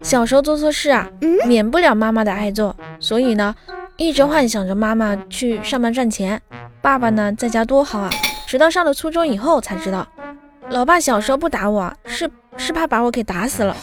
小时候做错事啊，免不了妈妈的挨揍。所以呢，一直幻想着妈妈去上班赚钱，爸爸呢在家多好啊，直到上了初中以后才知道，老爸小时候不打我，是是怕把我给打死了。